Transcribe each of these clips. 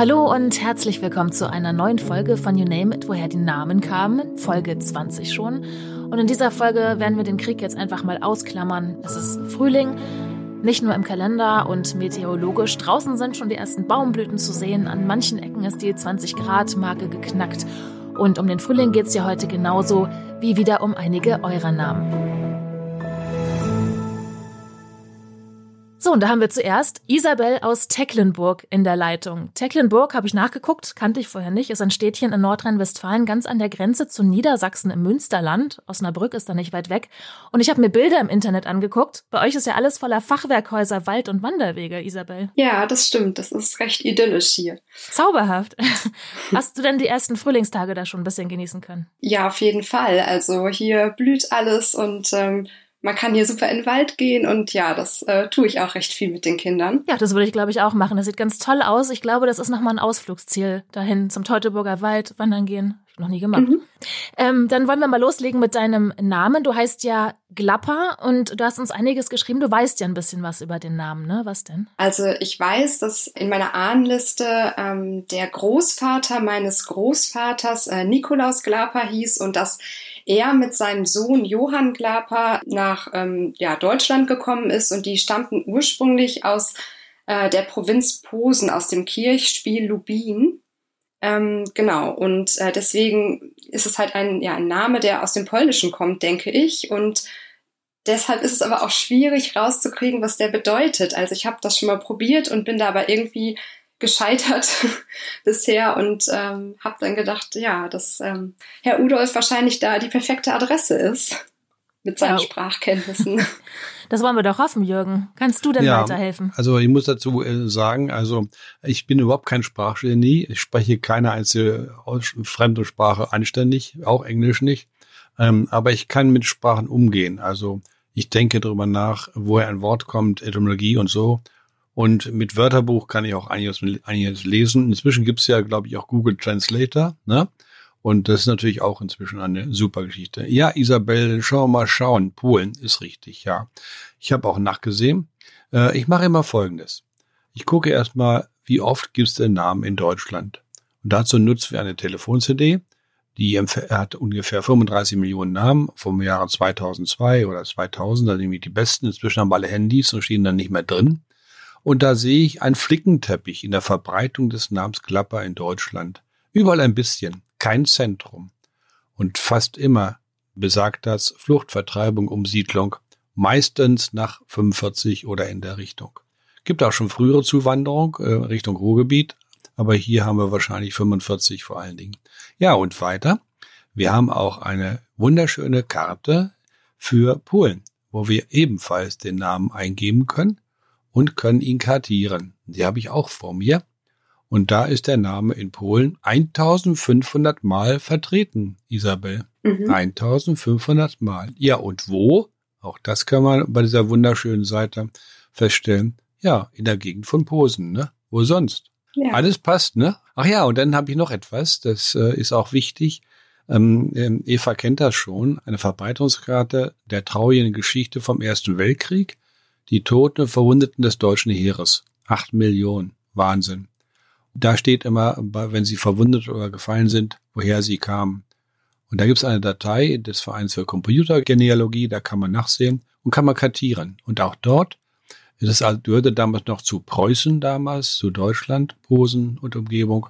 Hallo und herzlich willkommen zu einer neuen Folge von You Name It, woher die Namen kamen, Folge 20 schon. Und in dieser Folge werden wir den Krieg jetzt einfach mal ausklammern. Es ist Frühling, nicht nur im Kalender und meteorologisch. Draußen sind schon die ersten Baumblüten zu sehen. An manchen Ecken ist die 20 Grad Marke geknackt. Und um den Frühling geht es ja heute genauso wie wieder um einige eurer Namen. So, und da haben wir zuerst Isabel aus Tecklenburg in der Leitung. Tecklenburg habe ich nachgeguckt, kannte ich vorher nicht, ist ein Städtchen in Nordrhein-Westfalen, ganz an der Grenze zu Niedersachsen im Münsterland. Osnabrück ist da nicht weit weg. Und ich habe mir Bilder im Internet angeguckt. Bei euch ist ja alles voller Fachwerkhäuser, Wald- und Wanderwege, Isabel. Ja, das stimmt. Das ist recht idyllisch hier. Zauberhaft. Hast du denn die ersten Frühlingstage da schon ein bisschen genießen können? Ja, auf jeden Fall. Also hier blüht alles und ähm, man kann hier super in den Wald gehen und ja, das äh, tue ich auch recht viel mit den Kindern. Ja, das würde ich, glaube ich, auch machen. Das sieht ganz toll aus. Ich glaube, das ist nochmal ein Ausflugsziel dahin zum Teutoburger Wald wandern gehen. Noch nie gemacht. Mhm. Ähm, dann wollen wir mal loslegen mit deinem Namen. Du heißt ja Glapper und du hast uns einiges geschrieben. Du weißt ja ein bisschen was über den Namen, ne? Was denn? Also ich weiß, dass in meiner Ahnenliste ähm, der Großvater meines Großvaters äh, Nikolaus Glapper hieß und dass er mit seinem Sohn Johann Glaper nach ähm, ja, Deutschland gekommen ist und die stammten ursprünglich aus äh, der Provinz Posen, aus dem Kirchspiel Lubin. Ähm, genau, und äh, deswegen ist es halt ein, ja, ein Name, der aus dem Polnischen kommt, denke ich. Und deshalb ist es aber auch schwierig rauszukriegen, was der bedeutet. Also ich habe das schon mal probiert und bin da aber irgendwie gescheitert bisher und ähm, habe dann gedacht, ja, dass ähm, Herr Udolf wahrscheinlich da die perfekte Adresse ist mit seinen ja. Sprachkenntnissen. Das wollen wir doch hoffen, Jürgen. Kannst du denn ja, weiterhelfen? Also ich muss dazu äh, sagen, also ich bin überhaupt kein Sprachgenie. Ich spreche keine einzige fremde Sprache anständig, auch Englisch nicht. Ähm, aber ich kann mit Sprachen umgehen. Also ich denke darüber nach, woher ein Wort kommt, Etymologie und so. Und mit Wörterbuch kann ich auch einiges, einiges lesen. Inzwischen gibt's ja, glaube ich, auch Google Translator. Ne? Und das ist natürlich auch inzwischen eine super Geschichte. Ja, Isabel, schauen wir mal schauen. Polen ist richtig, ja. Ich habe auch nachgesehen. Äh, ich mache immer Folgendes. Ich gucke erstmal, wie oft gibt's den Namen in Deutschland. Und dazu nutzen wir eine Telefon-CD. Die hat ungefähr 35 Millionen Namen vom Jahre 2002 oder 2000, da nämlich die besten. Inzwischen haben alle Handys und stehen dann nicht mehr drin. Und da sehe ich einen Flickenteppich in der Verbreitung des Namens Klapper in Deutschland. Überall ein bisschen, kein Zentrum. Und fast immer besagt das Fluchtvertreibung, Umsiedlung, meistens nach 45 oder in der Richtung. Gibt auch schon frühere Zuwanderung äh, Richtung Ruhrgebiet, aber hier haben wir wahrscheinlich 45 vor allen Dingen. Ja, und weiter. Wir haben auch eine wunderschöne Karte für Polen, wo wir ebenfalls den Namen eingeben können und können ihn kartieren. Die habe ich auch vor mir. Und da ist der Name in Polen 1500 Mal vertreten, Isabel. Mhm. 1500 Mal. Ja, und wo? Auch das kann man bei dieser wunderschönen Seite feststellen. Ja, in der Gegend von Posen, ne? Wo sonst? Ja. Alles passt, ne? Ach ja, und dann habe ich noch etwas, das äh, ist auch wichtig. Ähm, ähm Eva kennt das schon, eine Verbreitungskarte der traurigen Geschichte vom Ersten Weltkrieg die Toten und Verwundeten des deutschen Heeres. Acht Millionen. Wahnsinn. Da steht immer, wenn sie verwundet oder gefallen sind, woher sie kamen. Und da gibt es eine Datei des Vereins für Computergenealogie, da kann man nachsehen und kann man kartieren. Und auch dort, das gehörte damals noch zu Preußen damals, zu Deutschland, Posen und Umgebung,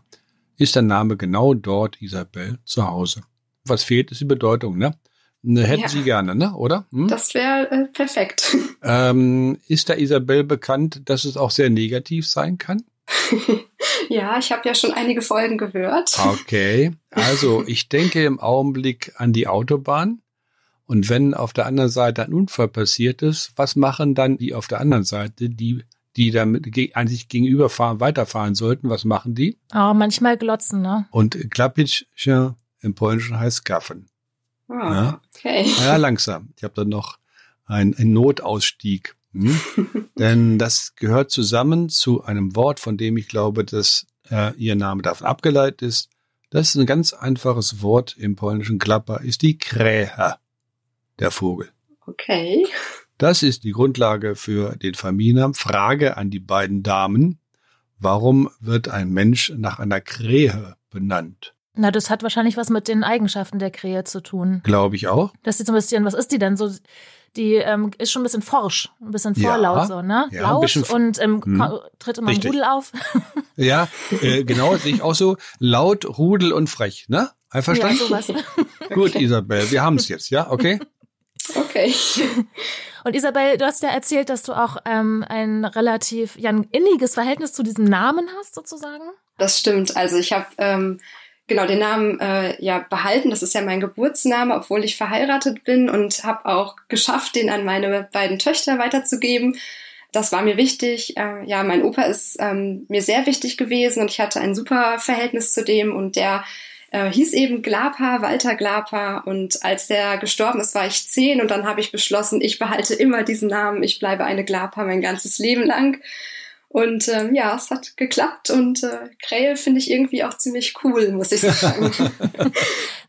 ist der Name genau dort Isabel zu Hause. Was fehlt, ist die Bedeutung, ne? Ne, hätten ja. Sie gerne, ne? Oder? Hm? Das wäre äh, perfekt. Ähm, ist da Isabel bekannt, dass es auch sehr negativ sein kann? ja, ich habe ja schon einige Folgen gehört. Okay, also ich denke im Augenblick an die Autobahn. Und wenn auf der anderen Seite ein Unfall passiert ist, was machen dann die auf der anderen Seite, die die damit eigentlich gegenüberfahren, weiterfahren sollten, was machen die? Oh, manchmal glotzen, ne? Und Klapitsch im Polnischen heißt gaffen. Ah, ja? okay. Ja, langsam. Ich habe dann noch einen, einen Notausstieg. Hm? Denn das gehört zusammen zu einem Wort, von dem ich glaube, dass äh, ihr Name davon abgeleitet ist. Das ist ein ganz einfaches Wort im polnischen Klapper, ist die Krähe, der Vogel. Okay. Das ist die Grundlage für den Familiennamen. Frage an die beiden Damen. Warum wird ein Mensch nach einer Krähe benannt? Na, das hat wahrscheinlich was mit den Eigenschaften der Krähe zu tun. Glaube ich auch. Dass sie so ein bisschen, was ist die denn? So, die ähm, ist schon ein bisschen forsch, ein bisschen vorlaut Ja, so, ne? ja, ein Laut bisschen- und ähm, Hm. tritt immer im Richtig. Rudel auf. Ja, äh, genau, sehe ich auch so. Laut, Rudel und frech, ne? ja, Einverstanden? sowas. Gut, Isabel, wir haben es jetzt, ja? Okay? Okay. Und Isabel, du hast ja erzählt, dass du auch ähm, ein relativ ja, ein inniges Verhältnis zu diesem Namen hast, sozusagen. Das stimmt. Also ich habe ähm, genau den Namen äh, ja behalten. Das ist ja mein Geburtsname, obwohl ich verheiratet bin und habe auch geschafft, den an meine beiden Töchter weiterzugeben. Das war mir wichtig. Äh, ja, mein Opa ist ähm, mir sehr wichtig gewesen und ich hatte ein super Verhältnis zu dem und der äh, hieß eben Glapa, Walter Glapa und als der gestorben ist, war ich zehn und dann habe ich beschlossen, ich behalte immer diesen Namen, ich bleibe eine Glapa mein ganzes Leben lang. Und ähm, ja, es hat geklappt und äh, Krähe finde ich irgendwie auch ziemlich cool, muss ich sagen.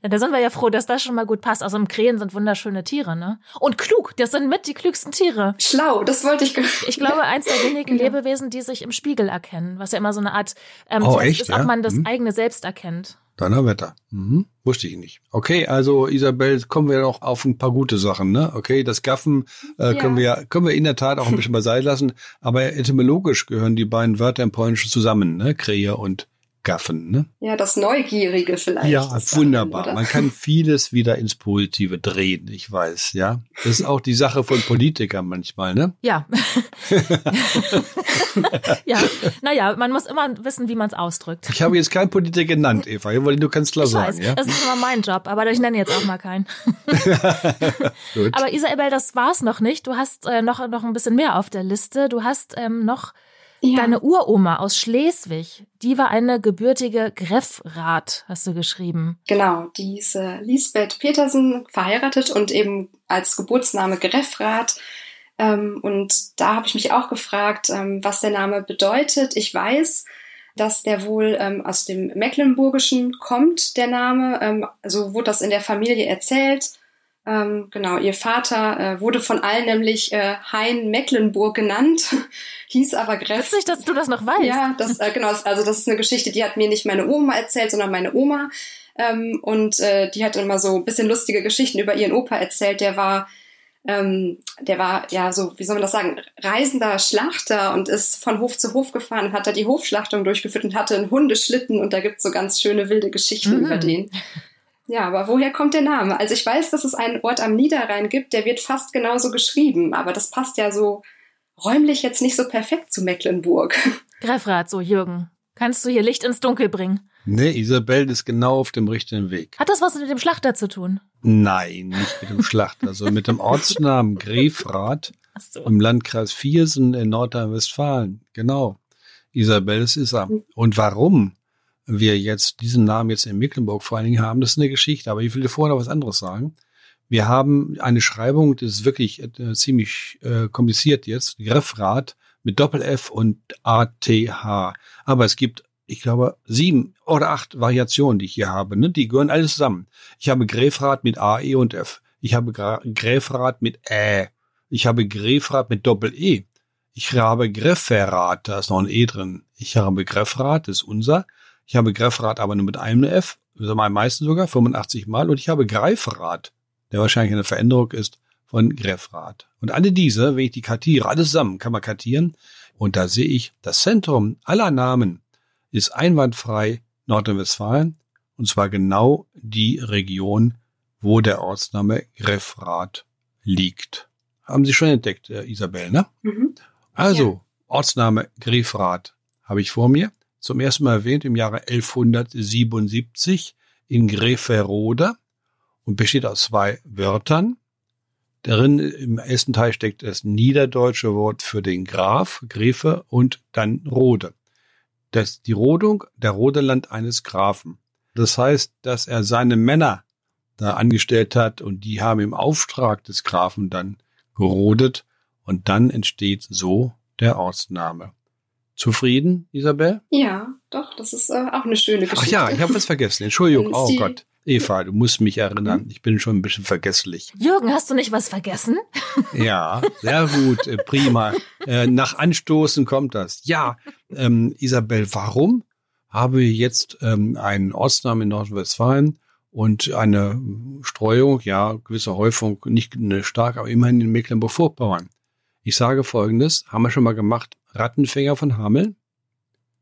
Ja, Da sind wir ja froh, dass das schon mal gut passt. Also Krähen sind wunderschöne Tiere, ne? Und klug, das sind mit die klügsten Tiere. Schlau, das wollte ich. Ich glaube, eins der wenigen Genau. Lebewesen, die sich im Spiegel erkennen, was ja immer so eine Art ähm, Oh, echt, ist, ja? ob man das Mhm. eigene Selbst erkennt. Donnerwetter. Mhm. Wusste ich nicht. Okay, also Isabel, kommen wir noch auf ein paar gute Sachen, ne? Okay, das Gaffen äh, Ja. können wir können wir in der Tat auch ein bisschen beiseite lassen, aber etymologisch gehören die beiden Wörter im Polnischen zusammen, ne? Krähe und Gaffen, ne? Ja, das Neugierige vielleicht. Ja, wunderbar. oder? Man kann vieles wieder ins Positive drehen, ich weiß, ja. Das ist auch die Sache von Politikern manchmal, ne? Ja. ja, naja, man muss immer wissen, wie man es ausdrückt. Ich habe jetzt keinen Politiker genannt, Eva, ich wollte nur ganz klar Ich weiß, sagen, ja. das ist immer mein Job, aber ich nenne jetzt auch mal keinen. Gut. Aber Isabel, das war's noch nicht. Du hast äh, noch, noch ein bisschen mehr auf der Liste. Du hast ähm, noch ja. deine Uroma aus Schleswig. Die war eine gebürtige Greffrath, hast du geschrieben. Genau, die ist äh, Lisbeth Petersen verheiratet und eben als Geburtsname Greffrath. Ähm, und da habe ich mich auch gefragt, ähm, was der Name bedeutet. Ich weiß, dass der wohl ähm, aus dem Mecklenburgischen kommt, der Name. Ähm, so wurde das in der Familie erzählt. Ähm, genau, ihr Vater äh, wurde von allen nämlich äh, Hein Mecklenburg genannt, hieß aber Greff. Witzig, dass du das noch weißt. Ja, das, äh, genau, also das ist eine Geschichte, die hat mir nicht meine Oma erzählt, sondern meine Oma. Ähm, und äh, die hat immer so ein bisschen lustige Geschichten über ihren Opa erzählt. Der war, ähm, der war ja so, wie soll man das sagen, reisender Schlachter und ist von Hof zu Hof gefahren und hat da die Hofschlachtung durchgeführt und hatte einen Hundeschlitten und da gibt's so ganz schöne wilde Geschichten Mhm. über den. Ja, aber woher kommt der Name? Also ich weiß, dass es einen Ort am Niederrhein gibt, der wird fast genauso geschrieben, aber das passt ja so räumlich jetzt nicht so perfekt zu Mecklenburg. Greffrath, so Jürgen. Kannst du hier Licht ins Dunkel bringen? Nee, Isabel ist genau auf dem richtigen Weg. Hat das was mit dem Schlachter zu tun? Nein, nicht mit dem Schlachter, also mit dem Ortsnamen Grefrath so. im Landkreis Viersen in Nordrhein-Westfalen. Genau. Isabel, es ist er. Und warum wir jetzt diesen Namen jetzt in Mecklenburg vor allen Dingen haben, das ist eine Geschichte. Aber ich will dir vorher noch was anderes sagen. Wir haben eine Schreibung, das ist wirklich äh, ziemlich äh, kompliziert jetzt, Greffrath mit Doppel-F und A-T-H. Aber es gibt, ich glaube, sieben oder acht Variationen, die ich hier habe. Ne? Die gehören alle zusammen. Ich habe Grefrath mit A, E und F. Ich habe Gra mit Ä. Ich habe Grefrath mit Doppel-E. Ich habe Grefferath, da ist noch ein E drin. Ich habe Greffrath, das ist unser. Ich habe Greffrath aber nur mit einem F, also am meisten sogar, 85 Mal. Und ich habe Greifrath, der wahrscheinlich eine Veränderung ist von Greffrath. Und alle diese, wenn ich die kartiere, alles zusammen kann man kartieren. Und da sehe ich, das Zentrum aller Namen ist einwandfrei Nordrhein-Westfalen. Und zwar genau die Region, wo der Ortsname Greffrath liegt. Haben Sie schon entdeckt, äh, Isabel, ne? Mhm. Also, Ortsname Grefrath habe ich vor mir. Zum ersten Mal erwähnt im Jahre 1177 in Greferode und besteht aus zwei Wörtern. Darin im ersten Teil steckt das niederdeutsche Wort für den Graf, Grefe und dann Rode. Das ist die Rodung, der Rodeland eines Grafen. Das heißt, dass er seine Männer da angestellt hat und die haben im Auftrag des Grafen dann gerodet und dann entsteht so der Ortsname. Zufrieden, Isabel? Ja, doch, das ist äh, auch eine schöne Ach Geschichte. ja, ich habe was vergessen. Entschuldigung. Oh Gott. Eva, du musst mich erinnern. Ich bin schon ein bisschen vergesslich. Jürgen, hast du nicht was vergessen? Ja, sehr gut, äh, prima. Äh, nach Anstoßen kommt das. Ja, ähm, Isabel, warum habe wir jetzt ähm, einen Ortsnamen in Nordrhein-Westfalen und eine Streuung, ja, gewisse Häufung, nicht stark, aber immerhin in Mecklenburg-Vorpommern? Ich sage Folgendes, haben wir schon mal gemacht, Rattenfänger von Hameln.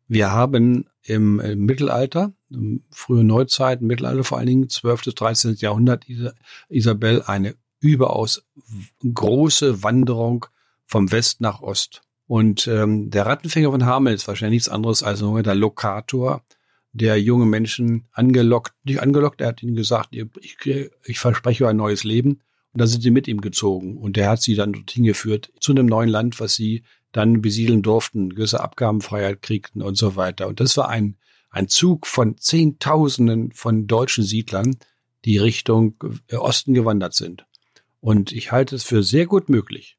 Wir haben im, im Mittelalter, im frühe Neuzeit, Mittelalter vor allen Dingen, 12. bis 13. Jahrhundert, Isabel, eine überaus große Wanderung vom West nach Ost. Und ähm, der Rattenfänger von Hameln ist wahrscheinlich nichts anderes als ein der Lokator, der junge Menschen angelockt, nicht angelockt, er hat ihnen gesagt, ich, ich verspreche ein neues Leben. Und da sind sie mit ihm gezogen. Und der hat sie dann dorthin geführt, zu einem neuen Land, was sie dann besiedeln durften, gewisse Abgabenfreiheit kriegten und so weiter. Und das war ein, ein Zug von Zehntausenden von deutschen Siedlern, die Richtung äh, Osten gewandert sind. Und ich halte es für sehr gut möglich,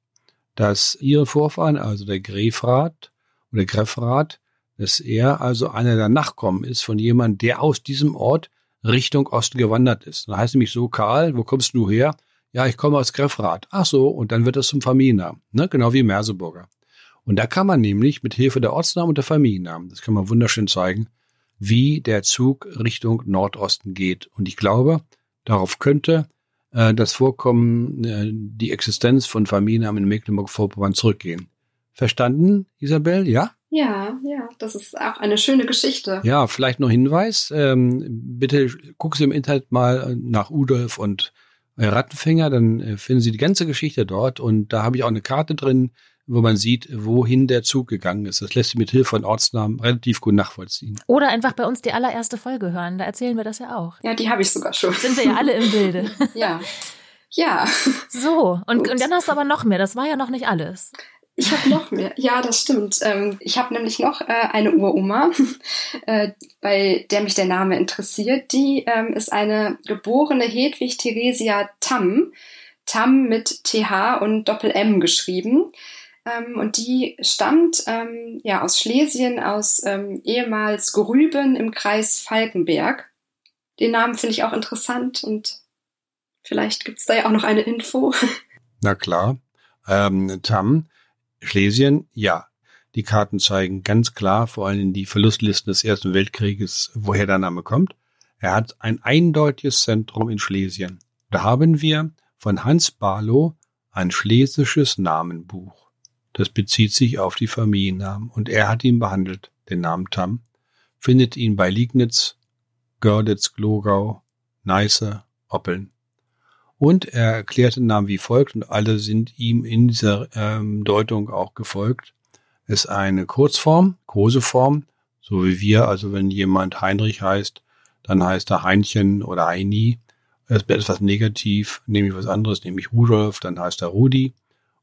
dass ihre Vorfahren, also der Grefrat oder Greffrat, dass er also einer der Nachkommen ist von jemandem, der aus diesem Ort Richtung Osten gewandert ist. Da heißt nämlich so, Karl, wo kommst du her? Ja, ich komme aus Greffrath. Ach so, und dann wird das zum Familiennamen, ne? genau wie Merseburger. Und da kann man nämlich mit Hilfe der Ortsnamen und der Familiennamen, das kann man wunderschön zeigen, wie der Zug Richtung Nordosten geht. Und ich glaube, darauf könnte äh, das Vorkommen, äh, die Existenz von Familiennamen in Mecklenburg-Vorpommern zurückgehen. Verstanden, Isabel? Ja? Ja, ja, das ist auch eine schöne Geschichte. Ja, vielleicht noch Hinweis. Ähm, bitte gucken Sie im Internet mal nach Udolf und äh, Rattenfänger, dann äh, finden Sie die ganze Geschichte dort und da habe ich auch eine Karte drin, wo man sieht, wohin der Zug gegangen ist. Das lässt sich mit Hilfe von Ortsnamen relativ gut nachvollziehen. Oder einfach bei uns die allererste Folge hören, da erzählen wir das ja auch. Ja, die habe ich sogar schon. Sind wir ja alle im Bilde. ja. Ja. So, und, und dann hast du aber noch mehr. Das war ja noch nicht alles. Ich habe noch mehr. Ja, das stimmt. Ähm, ich habe nämlich noch äh, eine Uroma, äh, bei der mich der Name interessiert. Die ähm, ist eine geborene Hedwig Theresia Tamm. Tamm mit TH und Doppel M geschrieben. Ähm, und die stammt ähm, ja aus Schlesien, aus ähm, ehemals Grüben im Kreis Falkenberg. Den Namen finde ich auch interessant und vielleicht gibt es da ja auch noch eine Info. Na klar. Ähm, Tam, Schlesien, ja. Die Karten zeigen ganz klar, vor allem die Verlustlisten des Ersten Weltkrieges, woher der Name kommt. Er hat ein eindeutiges Zentrum in Schlesien. Da haben wir von Hans Barlow ein schlesisches Namenbuch. Das bezieht sich auf die Familiennamen und er hat ihn behandelt, den Namen Tam, findet ihn bei Liegnitz, Görditz, Glogau, Neiße, Oppeln. Und er erklärt den Namen wie folgt und alle sind ihm in dieser ähm, Deutung auch gefolgt. Es ist eine Kurzform, Koseform, so wie wir, also wenn jemand Heinrich heißt, dann heißt er Heinchen oder Heini. Es ist etwas negativ, nämlich was anderes, nämlich Rudolf, dann heißt er Rudi.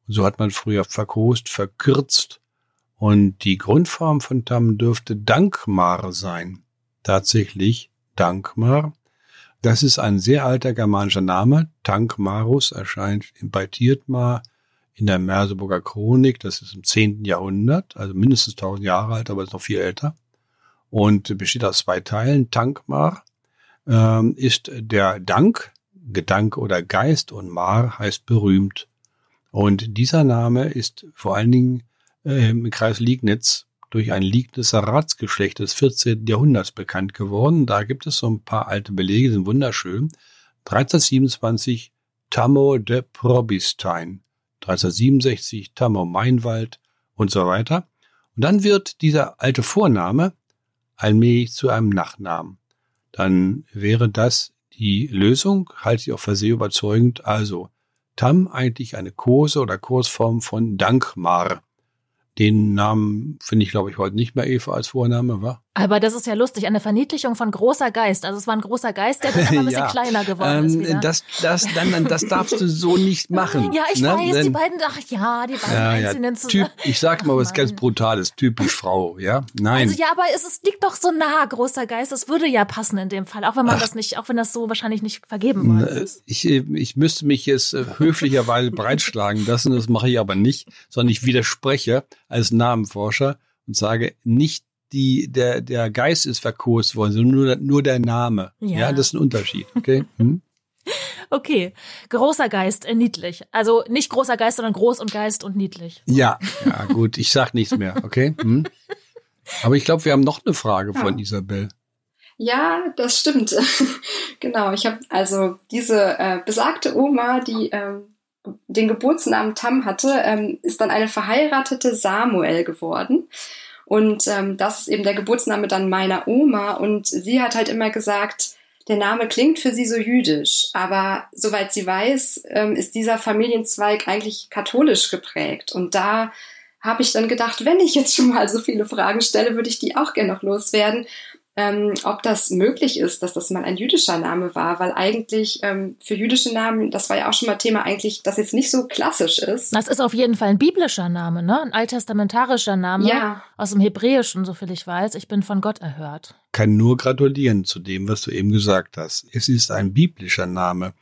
So hat man früher verkost, verkürzt. Und die Grundform von Tam dürfte Dankmar sein. Tatsächlich Dankmar. Das ist ein sehr alter germanischer Name. Tankmarus erscheint bei Tietmar in der Merseburger Chronik. Das ist im 10. Jahrhundert, also mindestens 1000 Jahre alt, aber ist noch viel älter. Und besteht aus zwei Teilen. Tankmar ähm, ist der Dank, Gedanke oder Geist und Mar heißt berühmt. Und dieser Name ist vor allen Dingen äh, im Kreis Liegnitz durch ein Liegnitzer Ratsgeschlecht des 14. Jahrhunderts bekannt geworden. Da gibt es so ein paar alte Belege, sind wunderschön. 1327 Tammo de Probistein, 1367 Tammo Meinwald und so weiter. Und dann wird dieser alte Vorname allmählich zu einem Nachnamen. Dann wäre das die Lösung, halte ich auch für sehr überzeugend. Also Tam eigentlich eine Kurse oder Kursform von Dankmar. Den Namen finde ich, glaube ich, heute nicht mehr Eva als Vorname, wa? Aber das ist ja lustig, eine Verniedlichung von großer Geist. Also es war ein großer Geist, der dann aber ein bisschen ja, kleiner geworden ähm, ist. Wieder. Das, das, dann, das darfst du so nicht machen. Ja, ich ne? weiß, Denn, die beiden, ach ja, die beiden ja, einzelnen ja, typ, Ich sag mal was ganz Brutales, typisch Frau, ja? Nein. Also ja, aber es, es liegt doch so nah, großer Geist. Es würde ja passen in dem Fall, auch wenn man ach, das nicht, auch wenn das so wahrscheinlich nicht vergeben worden ist. Ich, ich müsste mich jetzt äh, höflicherweise breitschlagen lassen, das mache ich aber nicht, sondern ich widerspreche als Namenforscher und sage, nicht die, der, der Geist ist verkost worden, sondern nur, nur der Name. Ja. ja, das ist ein Unterschied. Okay. Hm? Okay, großer Geist, äh, niedlich. Also nicht großer Geist, sondern groß und Geist und niedlich. Ja, ja gut, ich sag nichts mehr, okay? Hm? Aber ich glaube, wir haben noch eine Frage ja. von Isabel. Ja, das stimmt. genau, ich habe also diese äh, besagte Oma, die ähm, den Geburtsnamen Tam hatte, ähm, ist dann eine verheiratete Samuel geworden. Und ähm, das ist eben der Geburtsname dann meiner Oma. Und sie hat halt immer gesagt, der Name klingt für sie so jüdisch, aber soweit sie weiß, ähm, ist dieser Familienzweig eigentlich katholisch geprägt. Und da habe ich dann gedacht, wenn ich jetzt schon mal so viele Fragen stelle, würde ich die auch gerne noch loswerden ähm, ob das möglich ist, dass das mal ein jüdischer Name war, weil eigentlich ähm, für jüdische Namen, das war ja auch schon mal Thema, eigentlich, das jetzt nicht so klassisch ist. Das ist auf jeden Fall ein biblischer Name, ne? Ein alttestamentarischer Name ja. aus dem Hebräischen, soviel ich weiß. Ich bin von Gott erhört. Kann nur gratulieren zu dem, was du eben gesagt hast. Es ist ein biblischer Name.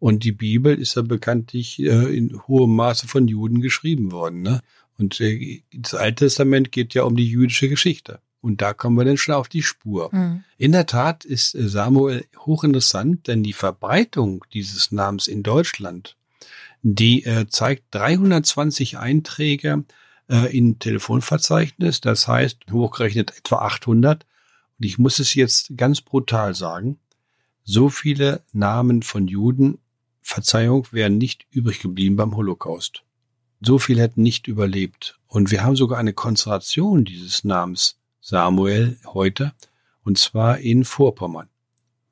Und die Bibel ist ja bekanntlich äh, in hohem Maße von Juden geschrieben worden. Ne? Und äh, das Alte Testament geht ja um die jüdische Geschichte. Und da kommen wir dann schon auf die Spur. Mhm. In der Tat ist äh, Samuel hochinteressant, denn die Verbreitung dieses Namens in Deutschland, die äh, zeigt 320 Einträge äh, in Telefonverzeichnis, das heißt hochgerechnet etwa 800. Und ich muss es jetzt ganz brutal sagen, so viele Namen von Juden, Verzeihung, wären nicht übrig geblieben beim Holocaust. So viele hätten nicht überlebt. Und wir haben sogar eine Konzentration dieses Namens Samuel heute, und zwar in Vorpommern,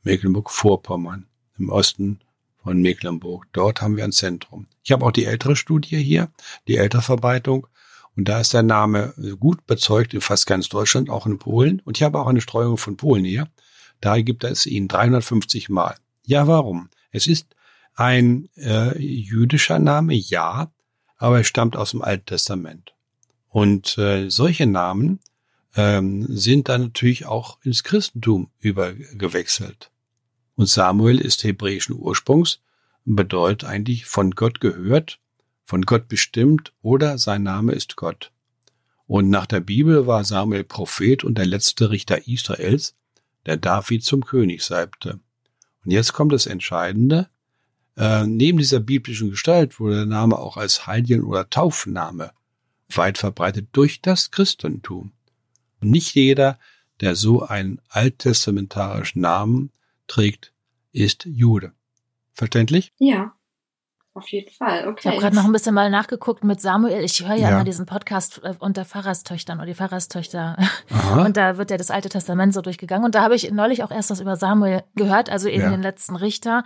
Mecklenburg-Vorpommern, im Osten von Mecklenburg. Dort haben wir ein Zentrum. Ich habe auch die ältere Studie hier, die Älterverbreitung, und da ist der Name gut bezeugt in fast ganz Deutschland, auch in Polen. Und ich habe auch eine Streuung von Polen hier. Da gibt es ihn 350 Mal. Ja, warum? Es ist ein äh, jüdischer Name, ja, aber er stammt aus dem Alten Testament. Und äh, solche Namen ähm, sind dann natürlich auch ins Christentum übergewechselt. Und Samuel ist hebräischen Ursprungs und bedeutet eigentlich von Gott gehört, von Gott bestimmt oder sein Name ist Gott. Und nach der Bibel war Samuel Prophet und der letzte Richter Israels, der David zum König salbte. Und jetzt kommt das Entscheidende. Äh, neben dieser biblischen Gestalt wurde der Name auch als Heiligen- oder Taufname weit verbreitet durch das Christentum. Und nicht jeder, der so einen alttestamentarischen Namen trägt, ist Jude. Verständlich? Ja. Auf jeden Fall, okay. Ich habe gerade noch ein bisschen mal nachgeguckt mit Samuel. Ich höre ja, ja, immer diesen Podcast äh, unter Pfarrerstöchtern oder die Pfarrerstöchter. Aha. Und da wird ja das Alte Testament so durchgegangen. Und da habe ich neulich auch erst was über Samuel gehört, also eben ja. den letzten Richter.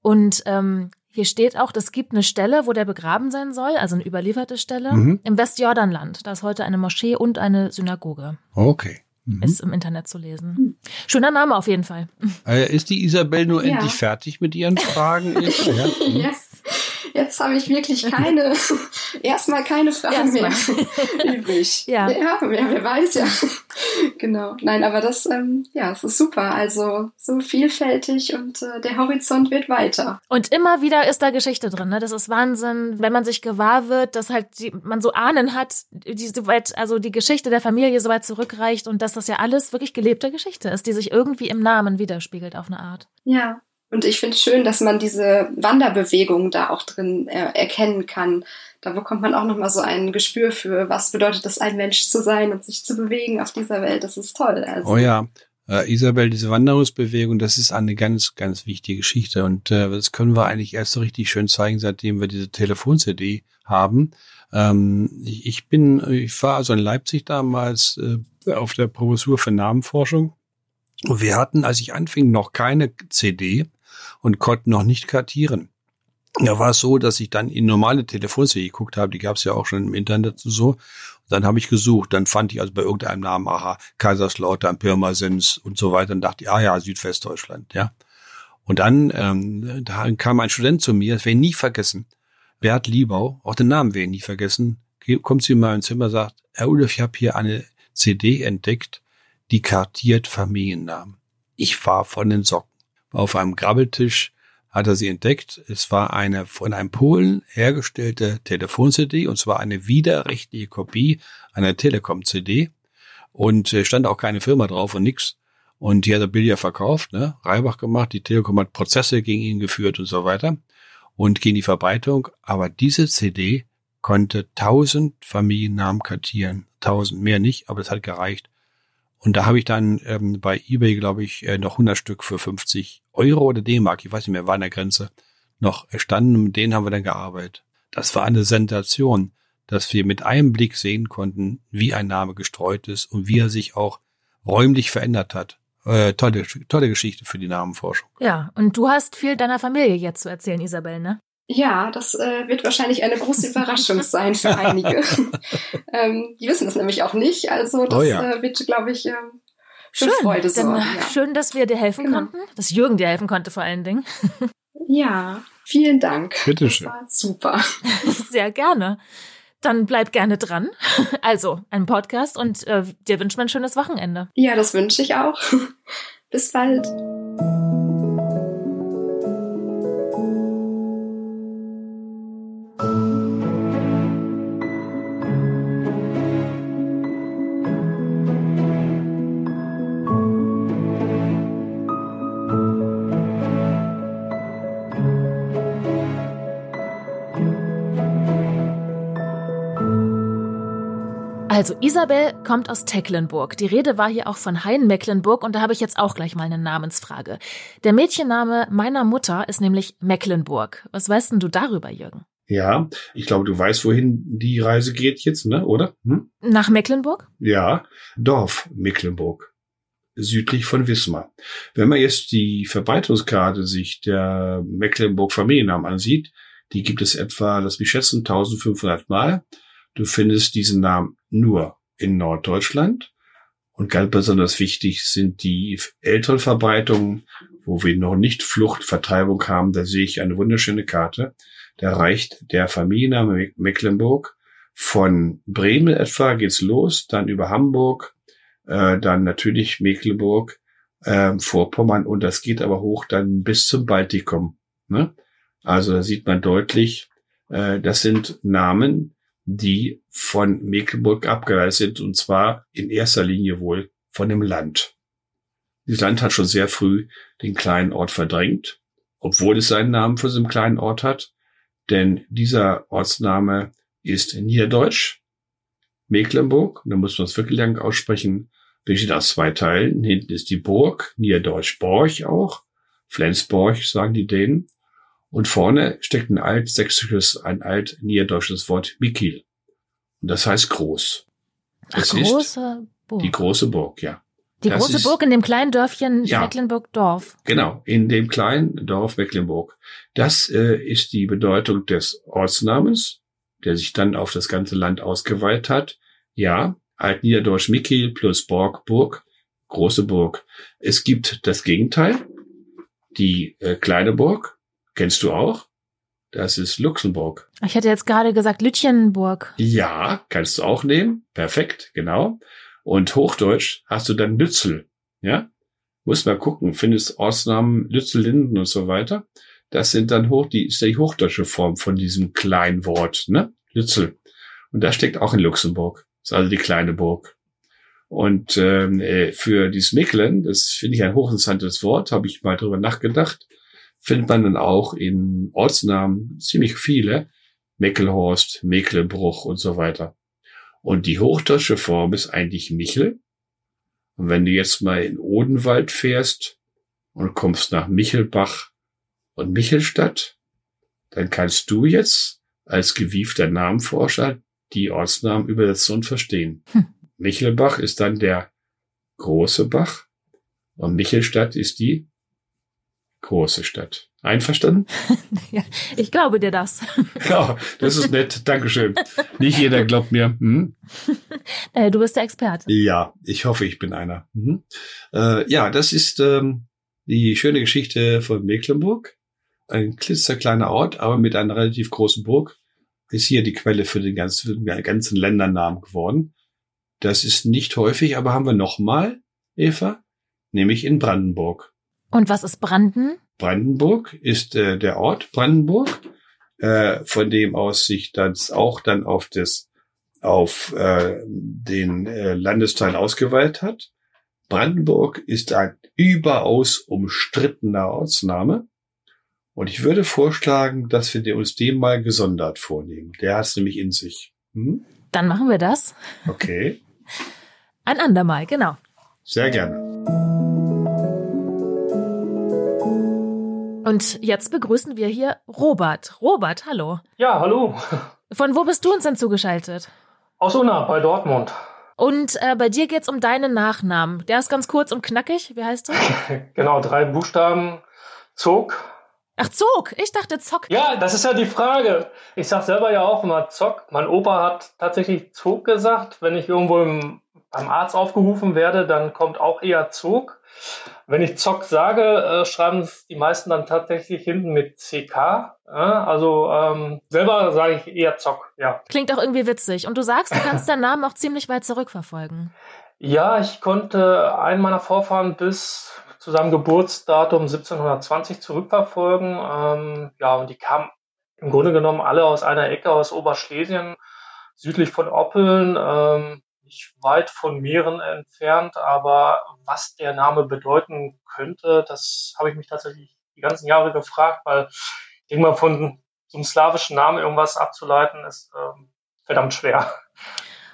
Und ähm, hier steht auch, es gibt eine Stelle, wo der begraben sein soll, also eine überlieferte Stelle, mhm. im Westjordanland. Da ist heute eine Moschee und eine Synagoge. Okay. Mhm. Ist im Internet zu lesen. Schöner Name auf jeden Fall. Äh, ist die Isabel nur ja. endlich fertig mit ihren Fragen? ja. yes jetzt habe ich wirklich keine, erstmal keine Fragen mehr übrig. Ja. ja, wer, wer weiß ja. genau. Nein, aber das, ähm, ja, es ist super. Also so vielfältig und äh, der Horizont wird weiter. Und immer wieder ist da Geschichte drin. Ne? Das ist Wahnsinn, wenn man sich gewahr wird, dass halt die, man so Ahnen hat, die so weit, also die Geschichte der Familie so weit zurückreicht und dass das ja alles wirklich gelebte Geschichte ist, die sich irgendwie im Namen widerspiegelt auf eine Art. Ja, und ich finde es schön, dass man diese Wanderbewegung da auch drin äh, erkennen kann. Da bekommt man auch nochmal so ein Gespür für, was bedeutet es, ein Mensch zu sein und sich zu bewegen auf dieser Welt. Das ist toll. Also. Oh ja. Äh, Isabel, diese Wanderungsbewegung, das ist eine ganz, ganz wichtige Geschichte. Und äh, das können wir eigentlich erst so richtig schön zeigen, seitdem wir diese Telefon-CD haben. Ähm, ich, ich bin, ich war also in Leipzig damals äh, auf der Professur für Namenforschung. Und wir hatten, als ich anfing, noch keine CD und konnten noch nicht kartieren. Da war es so, dass ich dann in normale Telefonserie geguckt habe, die gab es ja auch schon im Internet und so. Dann habe ich gesucht, dann fand ich also bei irgendeinem Namen, aha, Kaiserslautern, Pirmasens und so weiter und dachte, ah ja, Südwestdeutschland, ja. Und dann ähm, da kam ein Student zu mir, das werde ich nie vergessen, Bert Liebau, auch den Namen werde ich nie vergessen, kommt zu mir in mein Zimmer, sagt, Herr Ulf, ich habe hier eine CD entdeckt, die kartiert Familiennamen. Ich war von den Socken. Auf einem Grabbeltisch hat er sie entdeckt. Es war eine von einem Polen hergestellte Telefon-CD und zwar eine widerrechtliche Kopie einer Telekom-CD. Und äh, stand auch keine Firma drauf und nix. Und die hat der Bill ja verkauft, ne? Reibach gemacht, die Telekom hat Prozesse gegen ihn geführt und so weiter. Und gegen die Verbreitung. Aber diese CD konnte tausend Familiennamen kartieren. Tausend, mehr nicht, aber das hat gereicht. Und da habe ich dann ähm, bei eBay, glaube ich, äh, noch 100 Stück für 50 Euro oder D-Mark, ich weiß nicht mehr, war an der Grenze, noch erstanden. Mit denen haben wir dann gearbeitet. Das war eine Sensation, dass wir mit einem Blick sehen konnten, wie ein Name gestreut ist und wie er sich auch räumlich verändert hat. Äh, tolle, tolle Geschichte für die Namenforschung. Ja, und du hast viel deiner Familie jetzt zu erzählen, Isabel, ne? Ja, das äh, wird wahrscheinlich eine große Überraschung sein für einige. ähm, die wissen es nämlich auch nicht. Also das oh ja. äh, wird, glaube ich, ähm, schön. Freude sorgen. Dann, ja. Schön, dass wir dir helfen genau. konnten, dass Jürgen dir helfen konnte vor allen Dingen. ja, vielen Dank. Bitteschön. Das war super. Sehr gerne. Dann bleib gerne dran. Also, ein Podcast und äh, dir wünscht man ein schönes Wochenende. Ja, das wünsche ich auch. Bis bald. Also Isabel kommt aus Tecklenburg. Die Rede war hier auch von Hein Mecklenburg und da habe ich jetzt auch gleich mal eine Namensfrage. Der Mädchenname meiner Mutter ist nämlich Mecklenburg. Was weißt denn du darüber, Jürgen? Ja, ich glaube, du weißt, wohin die Reise geht jetzt, ne? Oder? Hm? Nach Mecklenburg? Ja, Dorf Mecklenburg, südlich von Wismar. Wenn man jetzt die Verbreitungskarte sich der Mecklenburg-Familiennamen ansieht, die gibt es etwa, lass mich schätzen, 1500 Mal. Du findest diesen Namen nur in Norddeutschland. Und ganz besonders wichtig sind die älteren Verbreitungen, wo wir noch nicht Fluchtvertreibung haben. Da sehe ich eine wunderschöne Karte. Da reicht der Familienname Mecklenburg von Bremen etwa geht's los, dann über Hamburg, äh, dann natürlich Mecklenburg, äh, Vorpommern und das geht aber hoch dann bis zum Baltikum. Ne? Also da sieht man deutlich, äh, das sind Namen, die von Mecklenburg abgereist sind, und zwar in erster Linie wohl von dem Land. Dieses Land hat schon sehr früh den kleinen Ort verdrängt, obwohl es seinen Namen für so einen kleinen Ort hat, denn dieser Ortsname ist Niederdeutsch, Mecklenburg, da muss man es wirklich lang aussprechen, besteht aus zwei Teilen. Hinten ist die Burg, Niederdeutsch Borch auch, Flensborg sagen die Dänen, und vorne steckt ein altsächsisches, ein alt-niederdeutsches Wort Mikil. Und das heißt groß. Das Ach, große Burg. Die große Burg, ja. Die das große ist, Burg in dem kleinen Dörfchen ja, Mecklenburg-Dorf. Genau, in dem kleinen Dorf Mecklenburg. Das äh, ist die Bedeutung des Ortsnamens, der sich dann auf das ganze Land ausgeweitet hat. Ja, Altniederdeutsch Mikil plus Borg, Burg, große Burg. Es gibt das Gegenteil, die äh, kleine Burg, Kennst du auch? Das ist Luxemburg. Ich hätte jetzt gerade gesagt Lütchenburg. Ja, kannst du auch nehmen. Perfekt, genau. Und Hochdeutsch hast du dann Lützel. Ja? Muss mal gucken, findest Ortsnamen Lützel, Linden und so weiter. Das sind dann hoch, die ist die hochdeutsche Form von diesem kleinen Wort, ne? Lützel. Und da steckt auch in Luxemburg. Das ist also die kleine Burg. Und ähm, äh, für dieses Micklen, das finde ich ein hochinteressantes Wort, habe ich mal drüber nachgedacht findet man dann auch in Ortsnamen ziemlich viele. Meckelhorst, Mecklenbruch und so weiter. Und die hochdeutsche Form ist eigentlich Michel. Und wenn du jetzt mal in Odenwald fährst und kommst nach Michelbach und Michelstadt, dann kannst du jetzt als gewiefter Namenforscher die Ortsnamen übersetzen und verstehen. Hm. Michelbach ist dann der große Bach und Michelstadt ist die große Stadt. Einverstanden? ja, ich glaube dir das. ja, das ist nett. Dankeschön. Nicht jeder glaubt mir. Hm? Äh, du bist der Experte. Ja, ich hoffe, ich bin einer. Mhm. Äh, ja, das ist ähm, die schöne Geschichte von Mecklenburg. Ein klitzekleiner Ort, aber mit einer relativ großen Burg. Ist hier die Quelle für den ganzen, für den ganzen Ländernamen geworden. Das ist nicht häufig, aber haben wir nochmal, Eva, nämlich in Brandenburg. Und was ist Branden? Brandenburg ist äh, der Ort Brandenburg, äh, von dem aus sich das auch dann auf das auf äh, den äh, Landesteil ausgeweitet hat. Brandenburg ist ein überaus umstrittener Ortsname. Und ich würde vorschlagen, dass wir uns den mal gesondert vornehmen. Der hat es nämlich in sich. Hm? Dann machen wir das. Okay. Ein andermal, genau. Sehr gerne. Und jetzt begrüßen wir hier Robert. Robert, hallo. Ja, hallo. Von wo bist du uns denn zugeschaltet? Aus Unna bei Dortmund. Und äh, bei dir geht's um deinen Nachnamen. Der ist ganz kurz und knackig. Wie heißt der? genau, drei Buchstaben. Zog. Ach, Zog. Ich dachte Zock. Ja, das ist ja die Frage. Ich sag selber ja auch immer Zock. Mein Opa hat tatsächlich Zog gesagt. Wenn ich irgendwo im, beim Arzt aufgerufen werde, dann kommt auch eher Zog. Wenn ich Zock sage, äh, schreiben es die meisten dann tatsächlich hinten mit CK. Äh, also ähm, selber sage ich eher Zock, ja. Klingt auch irgendwie witzig. Und du sagst, du kannst deinen Namen auch ziemlich weit zurückverfolgen. Ja, ich konnte einen meiner Vorfahren bis zu seinem Geburtsdatum 1720 zurückverfolgen. Ähm, ja, und die kamen im Grunde genommen alle aus einer Ecke aus Oberschlesien, südlich von Oppeln. Ähm, nicht weit von Meeren entfernt, aber was der Name bedeuten könnte, das habe ich mich tatsächlich die ganzen Jahre gefragt, weil ich denke mal, von so einem slawischen Namen irgendwas abzuleiten, ist ähm, verdammt schwer.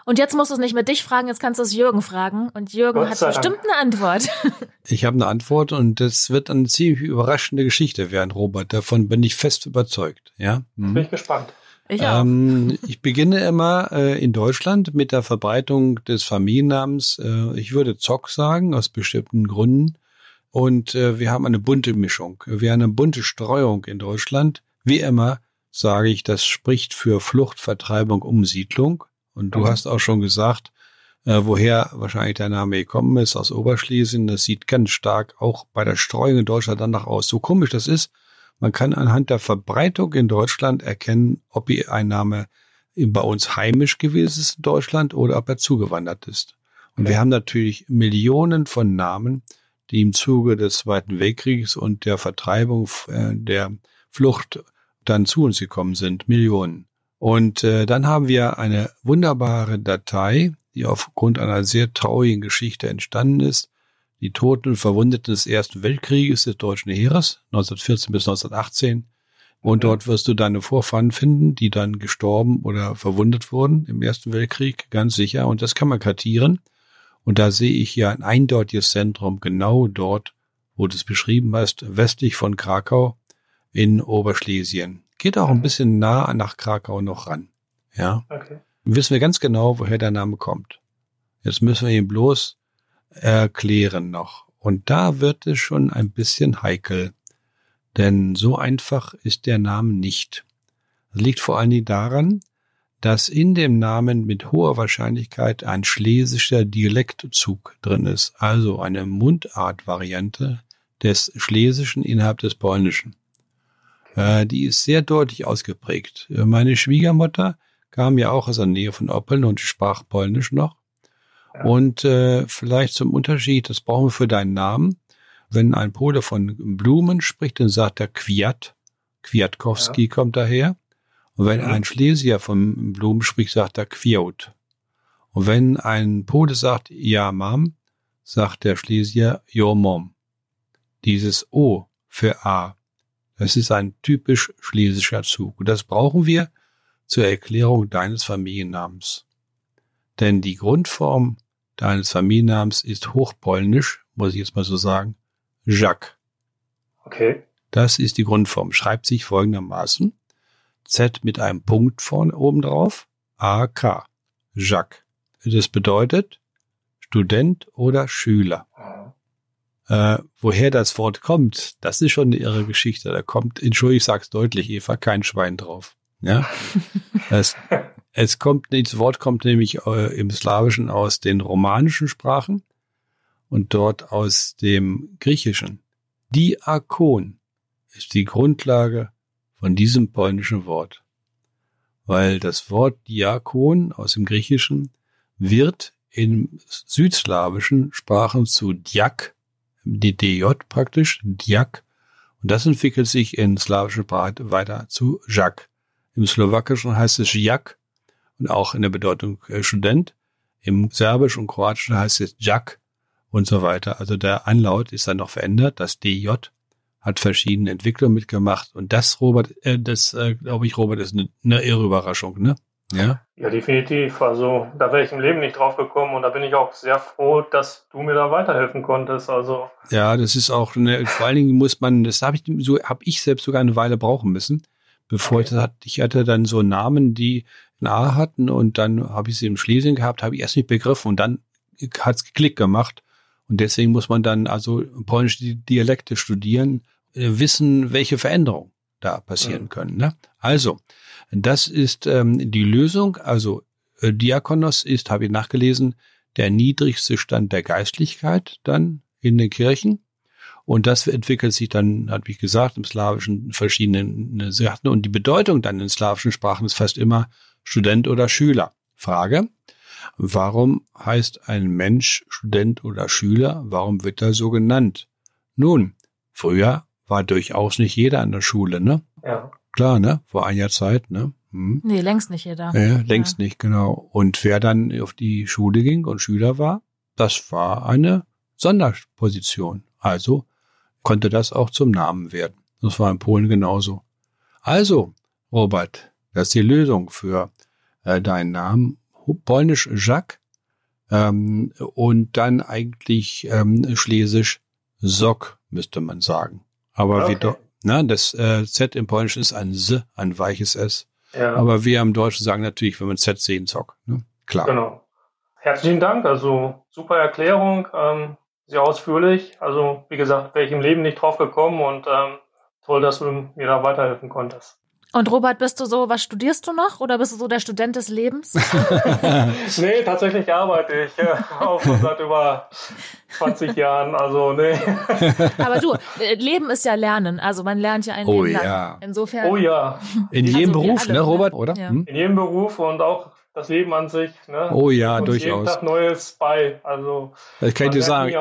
Und jetzt musst du es nicht mit dich fragen, jetzt kannst du es Jürgen fragen. Und Jürgen hat bestimmt Dank. eine Antwort. Ich habe eine Antwort und das wird eine ziemlich überraschende Geschichte werden, Robert. Davon bin ich fest überzeugt. Ja? Mhm. Bin ich gespannt. Ich, ähm, ich beginne immer äh, in Deutschland mit der Verbreitung des Familiennamens. Äh, ich würde Zock sagen, aus bestimmten Gründen. Und äh, wir haben eine bunte Mischung. Wir haben eine bunte Streuung in Deutschland. Wie immer sage ich, das spricht für Flucht, Vertreibung, Umsiedlung. Und du mhm. hast auch schon gesagt, äh, woher wahrscheinlich der Name gekommen ist, aus Oberschlesien. Das sieht ganz stark auch bei der Streuung in Deutschland danach aus. So komisch das ist, man kann anhand der Verbreitung in Deutschland erkennen, ob ein Name bei uns heimisch gewesen ist in Deutschland oder ob er zugewandert ist. Und okay. wir haben natürlich Millionen von Namen, die im Zuge des Zweiten Weltkriegs und der Vertreibung äh, der Flucht dann zu uns gekommen sind. Millionen. Und äh, dann haben wir eine wunderbare Datei, die aufgrund einer sehr traurigen Geschichte entstanden ist, die Toten und Verwundeten des Ersten Weltkrieges des deutschen Heeres 1914 bis 1918. Und dort wirst du deine Vorfahren finden, die dann gestorben oder verwundet wurden im Ersten Weltkrieg, ganz sicher. Und das kann man kartieren. Und da sehe ich ja ein eindeutiges Zentrum genau dort, wo du es beschrieben hast, westlich von Krakau in Oberschlesien. Geht auch ein bisschen nah nach Krakau noch ran. Ja. Okay. Wissen wir ganz genau, woher der Name kommt. Jetzt müssen wir ihn bloß erklären noch. Und da wird es schon ein bisschen heikel. Denn so einfach ist der Name nicht. Das liegt vor allen Dingen daran, dass in dem Namen mit hoher Wahrscheinlichkeit ein schlesischer Dialektzug drin ist, also eine Mundartvariante des Schlesischen innerhalb des Polnischen. Äh, die ist sehr deutlich ausgeprägt. Meine Schwiegermutter kam ja auch aus der Nähe von Oppeln und sprach Polnisch noch. Und äh, vielleicht zum Unterschied, das brauchen wir für deinen Namen. Wenn ein Pole von Blumen spricht, dann sagt er Kwiat. Kwiatkowski ja. kommt daher. Und wenn ein Schlesier von Blumen spricht, sagt er Kwiot. Und wenn ein Pole sagt Ja, Mom, sagt der Schlesier Your Mom. Dieses O für A, das ist ein typisch schlesischer Zug. Und das brauchen wir zur Erklärung deines Familiennamens. Denn die Grundform deines Familiennamens ist hochpolnisch, muss ich jetzt mal so sagen, Jacques. Okay. Das ist die Grundform. Schreibt sich folgendermaßen. Z mit einem Punkt vorne oben drauf. AK. Jacques. Das bedeutet Student oder Schüler. Äh, woher das Wort kommt, das ist schon eine irre Geschichte. Da kommt, entschuldige, ich sag's deutlich, Eva, kein Schwein drauf. Ja. es, es kommt, das Wort kommt nämlich äh, im Slawischen aus den romanischen Sprachen und dort aus dem Griechischen. Diakon ist die Grundlage von diesem polnischen Wort, weil das Wort Diakon aus dem Griechischen wird in südslawischen Sprachen zu Diak, DJ praktisch, Diak, und das entwickelt sich in slawischen Sprache weiter zu Jak. Im Slowakischen heißt es Jak und auch in der Bedeutung äh, Student. Im Serbisch und Kroatischen heißt es Jak und so weiter. Also der Anlaut ist dann noch verändert. Das DJ hat verschiedene Entwicklungen mitgemacht. Und das, Robert, äh, das äh, glaube ich, Robert, ist eine, eine irre Überraschung, ne? Ja. Ja, definitiv. Also da wäre ich im Leben nicht drauf gekommen und da bin ich auch sehr froh, dass du mir da weiterhelfen konntest. Also ja, das ist auch eine, vor allen Dingen muss man, das habe ich so habe ich selbst sogar eine Weile brauchen müssen, bevor okay. ich das hatte. Ich hatte dann so Namen, die A hatten und dann habe ich sie im Schlesien gehabt, habe ich erst nicht begriffen und dann hat's geklickt gemacht und deswegen muss man dann also polnische Dialekte studieren, äh, wissen, welche Veränderungen da passieren mhm. können. Ne? Also das ist ähm, die Lösung. Also äh, Diakonos ist, habe ich nachgelesen, der niedrigste Stand der Geistlichkeit dann in den Kirchen. Und das entwickelt sich dann, hat wie gesagt, im Slawischen verschiedene Sachen. Und die Bedeutung dann in slawischen Sprachen ist fast immer Student oder Schüler. Frage, warum heißt ein Mensch Student oder Schüler? Warum wird er so genannt? Nun, früher war durchaus nicht jeder an der Schule, ne? Ja. Klar, ne? Vor einiger Zeit, ne? Hm. Nee, längst nicht jeder. Ja, längst ja. nicht, genau. Und wer dann auf die Schule ging und Schüler war, das war eine Sonderposition. Also konnte das auch zum Namen werden. Das war in Polen genauso. Also, Robert, das ist die Lösung für äh, deinen Namen. Polnisch Jacques ähm, und dann eigentlich ähm, Schlesisch Sock, müsste man sagen. Aber okay. wie doch, na, das äh, Z im Polnischen ist ein S, ein weiches S. Ja. Aber wir im Deutschen sagen natürlich, wenn man Z sehen, Zock. Ne? Klar. Genau. Herzlichen Dank. Also super Erklärung, ähm, sehr ausführlich. Also wie gesagt, wäre ich im Leben nicht drauf gekommen und ähm, toll, dass du mir da weiterhelfen konntest. Und Robert, bist du so, was studierst du noch oder bist du so der Student des Lebens? nee, tatsächlich arbeite ich auch schon seit über 20 Jahren, also nee. Aber du, äh, Leben ist ja Lernen, also man lernt ja ein oh, Leben lang. Ja. Insofern. Oh ja. In jedem also Beruf, ne, Robert, oder? Ja. Hm? In jedem Beruf und auch das Leben an sich. Ne? Oh ja, durchaus. Jeden Tag Neues bei. Also das kann ich dir sagen.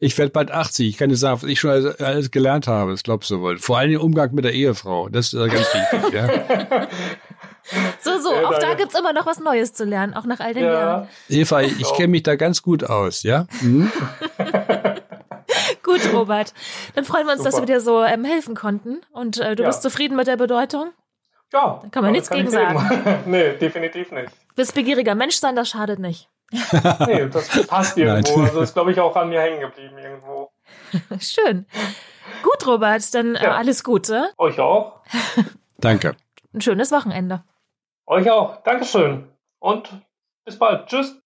Ich werde bald 80. Ich kann dir sagen, was ich schon alles, alles gelernt habe. Das glaubst du wohl. Vor allem im Umgang mit der Ehefrau. Das ist ganz wichtig. ja. So, so, ja, auch da gibt's immer noch was Neues zu lernen, auch nach all den ja. Jahren. Eva, ich, ich kenne mich da ganz gut aus, ja? Mhm. gut, Robert. Dann freuen wir uns, Super. dass wir dir so ähm, helfen konnten. Und äh, du ja. bist zufrieden mit der Bedeutung? Ja. Da kann man nichts kann gegen sagen. nee, definitiv nicht. Bist begieriger Mensch sein, das schadet nicht. nee, das passt irgendwo. also ist, glaube ich, auch an mir hängen geblieben irgendwo. Schön. Gut, Robert, dann äh, ja. äh, alles Gute. Euch auch. Danke. Ein schönes Wochenende. Euch auch. Dankeschön. Und bis bald. Tschüss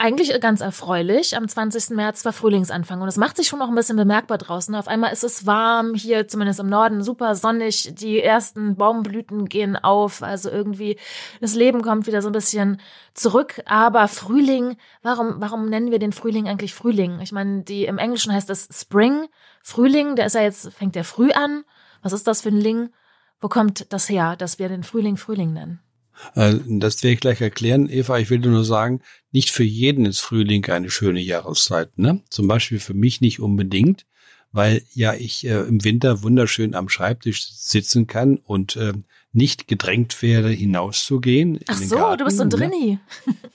eigentlich ganz erfreulich. Am 20. März war Frühlingsanfang und es macht sich schon noch ein bisschen bemerkbar draußen. Auf einmal ist es warm, hier zumindest im Norden super sonnig. Die ersten Baumblüten gehen auf, also irgendwie das Leben kommt wieder so ein bisschen zurück. Aber Frühling, warum, warum nennen wir den Frühling eigentlich Frühling? Ich meine, die im Englischen heißt es Spring. Frühling, der ist ja jetzt, fängt der früh an. Was ist das für ein Ling? Wo kommt das her, dass wir den Frühling Frühling nennen? Äh, das werde ich gleich erklären, Eva. Ich will nur sagen, nicht für jeden ist Frühling eine schöne Jahreszeit. Ne? Zum Beispiel für mich nicht unbedingt, weil ja ich äh, im Winter wunderschön am Schreibtisch sitzen kann und äh, nicht gedrängt werde, hinauszugehen. Ach so, Garten, du bist so ein ne? Drinni.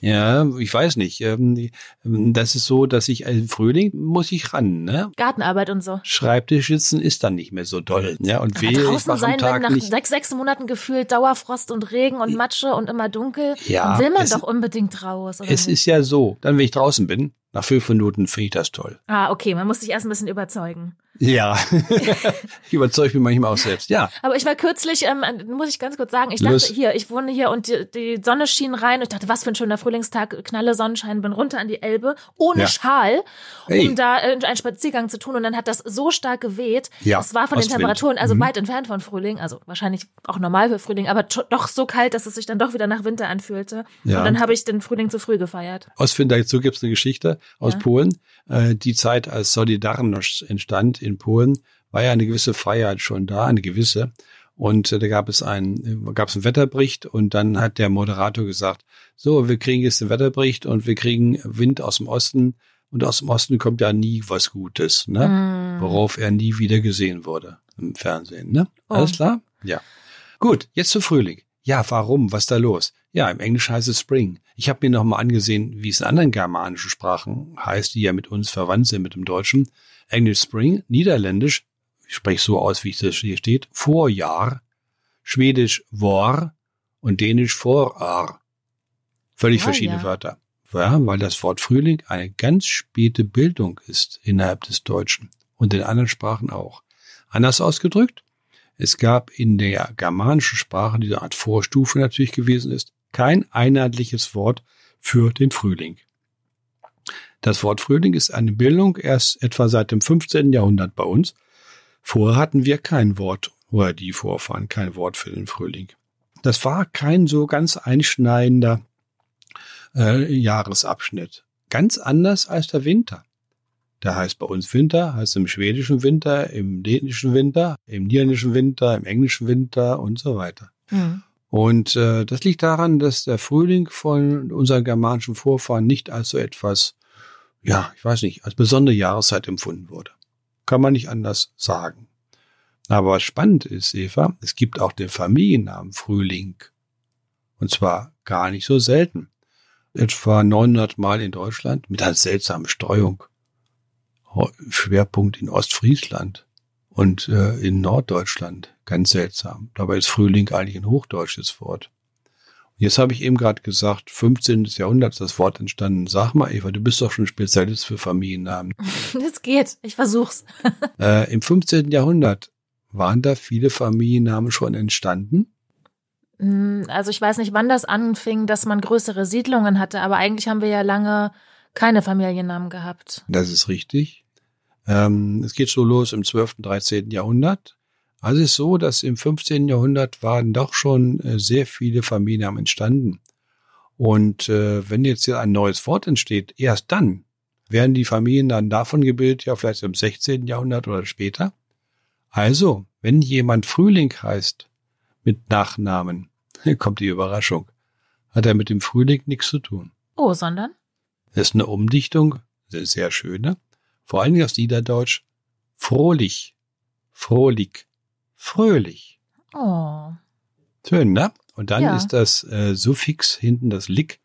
Ja, ich weiß nicht. Ähm, das ist so, dass ich im Frühling muss ich ran, ne? Gartenarbeit und so. Schreibtisch sitzen ist dann nicht mehr so doll. Ja, und wehe, draußen sein, Tag wenn nach sechs, sechs Monaten gefühlt Dauerfrost und Regen und Matsche und immer dunkel, ja, will man doch unbedlich raus. es nicht? ist ja so, dann wenn ich draußen bin, nach fünf Minuten finde ich das toll. Ah, okay, man muss sich erst ein bisschen überzeugen. Ja, ich überzeuge mich manchmal auch selbst, ja. Aber ich war kürzlich, ähm, muss ich ganz kurz sagen, ich dachte Los. hier, ich wohne hier und die, die, Sonne schien rein und ich dachte, was für ein schöner Frühlingstag, knalle Sonnenschein, bin runter an die Elbe, ohne ja. Schal, um da äh, einen Spaziergang zu tun und dann hat das so stark geweht. Ja, es war von den Temperaturen, also mhm. weit entfernt von Frühling, also wahrscheinlich auch normal für Frühling, aber doch so kalt, dass es sich dann doch wieder nach Winter anfühlte. Ja. Und dann habe ich den Frühling zu früh gefeiert. Ostwind, dazu gibt es eine Geschichte aus ja. Polen. Äh, die Zeit, als Solidarność entstand in Polen, war ja eine gewisse Freiheit schon da, eine gewisse. Und äh, da gab es einen, gab es einen Wetterbericht und dann hat der Moderator gesagt, so, wir kriegen jetzt den Wetterbericht und wir kriegen Wind aus dem Osten und aus dem Osten kommt ja nie was Gutes, ne? Mm. Worauf er nie wieder gesehen wurde im Fernsehen, ne? Oh. Alles klar? Ja. Gut, jetzt zu Frühling. Ja, warum? Was ist da los? Ja, im Englisch heißt es Spring. Ich habe mir nochmal angesehen, wie es in anderen germanischen Sprachen heißt, die ja mit uns verwandt sind mit dem Deutschen. Englisch Spring, Niederländisch, ich spreche so aus, wie es hier steht, Vorjahr, Schwedisch Vor und Dänisch Vorar. Völlig ah, verschiedene ja. Wörter. Ja, weil das Wort Frühling eine ganz späte Bildung ist innerhalb des Deutschen und in anderen Sprachen auch. Anders ausgedrückt, es gab in der germanischen Sprache, die eine Art Vorstufe natürlich gewesen ist, kein einheitliches Wort für den Frühling. Das Wort Frühling ist eine Bildung erst etwa seit dem 15. Jahrhundert bei uns. Vorher hatten wir kein Wort, oder die Vorfahren kein Wort für den Frühling. Das war kein so ganz einschneidender äh, Jahresabschnitt. Ganz anders als der Winter. Der heißt bei uns Winter, heißt im schwedischen Winter, im dänischen Winter, im niederländischen Winter, im englischen Winter und so weiter. Mhm. Und äh, das liegt daran, dass der Frühling von unseren germanischen Vorfahren nicht als so etwas, ja, ich weiß nicht, als besondere Jahreszeit empfunden wurde. Kann man nicht anders sagen. Aber was spannend ist, Eva, es gibt auch den Familiennamen Frühling. Und zwar gar nicht so selten. Etwa 900 Mal in Deutschland mit einer seltsamen Streuung. Schwerpunkt in Ostfriesland und äh, in Norddeutschland. Ganz seltsam. Dabei ist Frühling eigentlich ein hochdeutsches Wort. Und jetzt habe ich eben gerade gesagt, 15. Jahrhundert ist das Wort entstanden. Sag mal, Eva, du bist doch schon Spezialist für Familiennamen. Das geht, ich versuch's. äh, Im 15. Jahrhundert waren da viele Familiennamen schon entstanden? Hm, also ich weiß nicht, wann das anfing, dass man größere Siedlungen hatte, aber eigentlich haben wir ja lange keine Familiennamen gehabt. Das ist richtig. Ähm, es geht so los im 12., 13. Jahrhundert. Also es ist so, dass im 15. Jahrhundert waren doch schon äh, sehr viele Familiennamen entstanden. Und äh, wenn jetzt hier ein neues Wort entsteht, erst dann werden die Familien dann davon gebildet, ja vielleicht im 16. Jahrhundert oder später. Also, wenn jemand Frühling heißt mit Nachnamen, kommt die Überraschung, hat er mit dem Frühling nichts zu tun. Oh, sondern? Das ist eine Umdichtung, sehr schöne, vor allen Dingen aus Niederdeutsch, frohlich, frohlich, fröhlich. Oh. Schön, ne? Und dann ja. ist das äh, Suffix hinten das Lick.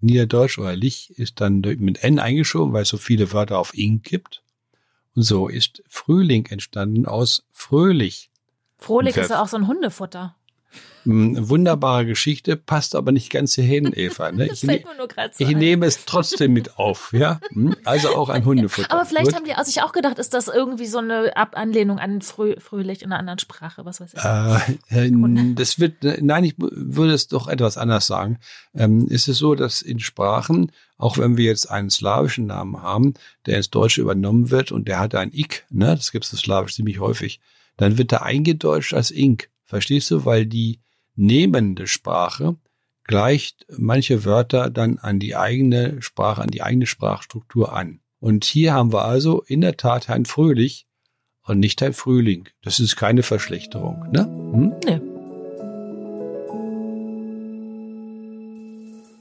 Niederdeutsch oder Lich ist dann mit N eingeschoben, weil es so viele Wörter auf ing gibt. Und so ist Frühling entstanden aus fröhlich. Frohlich ist ja auch so ein Hundefutter. Hm, wunderbare Geschichte, passt aber nicht ganz hierhin, Eva. Ne? Ich, fällt mir nur so ich nehme es trotzdem mit auf, ja. Hm? Also auch ein Hundefutter. Aber vielleicht Gut. haben die also sich auch gedacht, ist das irgendwie so eine Ab Anlehnung an Frö Fröhlich in einer anderen Sprache, was weiß ich. Äh, äh das wird, nein, ich würde es doch etwas anders sagen. Ähm, ist es so, dass in Sprachen, auch wenn wir jetzt einen slawischen Namen haben, der ins Deutsche übernommen wird und der hat ein Ik, ne, das gibt es in Slawisch ziemlich häufig, dann wird er eingedeutscht als Ink. Verstehst du? Weil die nehmende Sprache gleicht manche Wörter dann an die eigene Sprache, an die eigene Sprachstruktur an. Und hier haben wir also in der Tat Herrn Fröhlich und nicht Herrn Frühling. Das ist keine Verschlechterung, ne? Hm? Nee.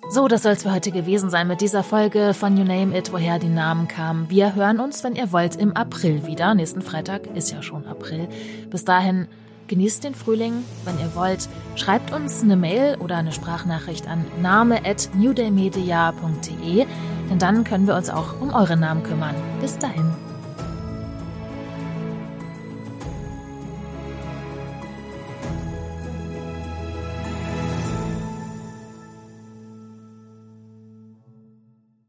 So, das soll es für heute gewesen sein mit dieser Folge von You Name It, woher die Namen kamen. Wir hören uns, wenn ihr wollt, im April wieder. Nächsten Freitag ist ja schon April. Bis dahin Genießt den Frühling, wenn ihr wollt. Schreibt uns eine Mail oder eine Sprachnachricht an name at newdaymedia.de, denn dann können wir uns auch um eure Namen kümmern. Bis dahin.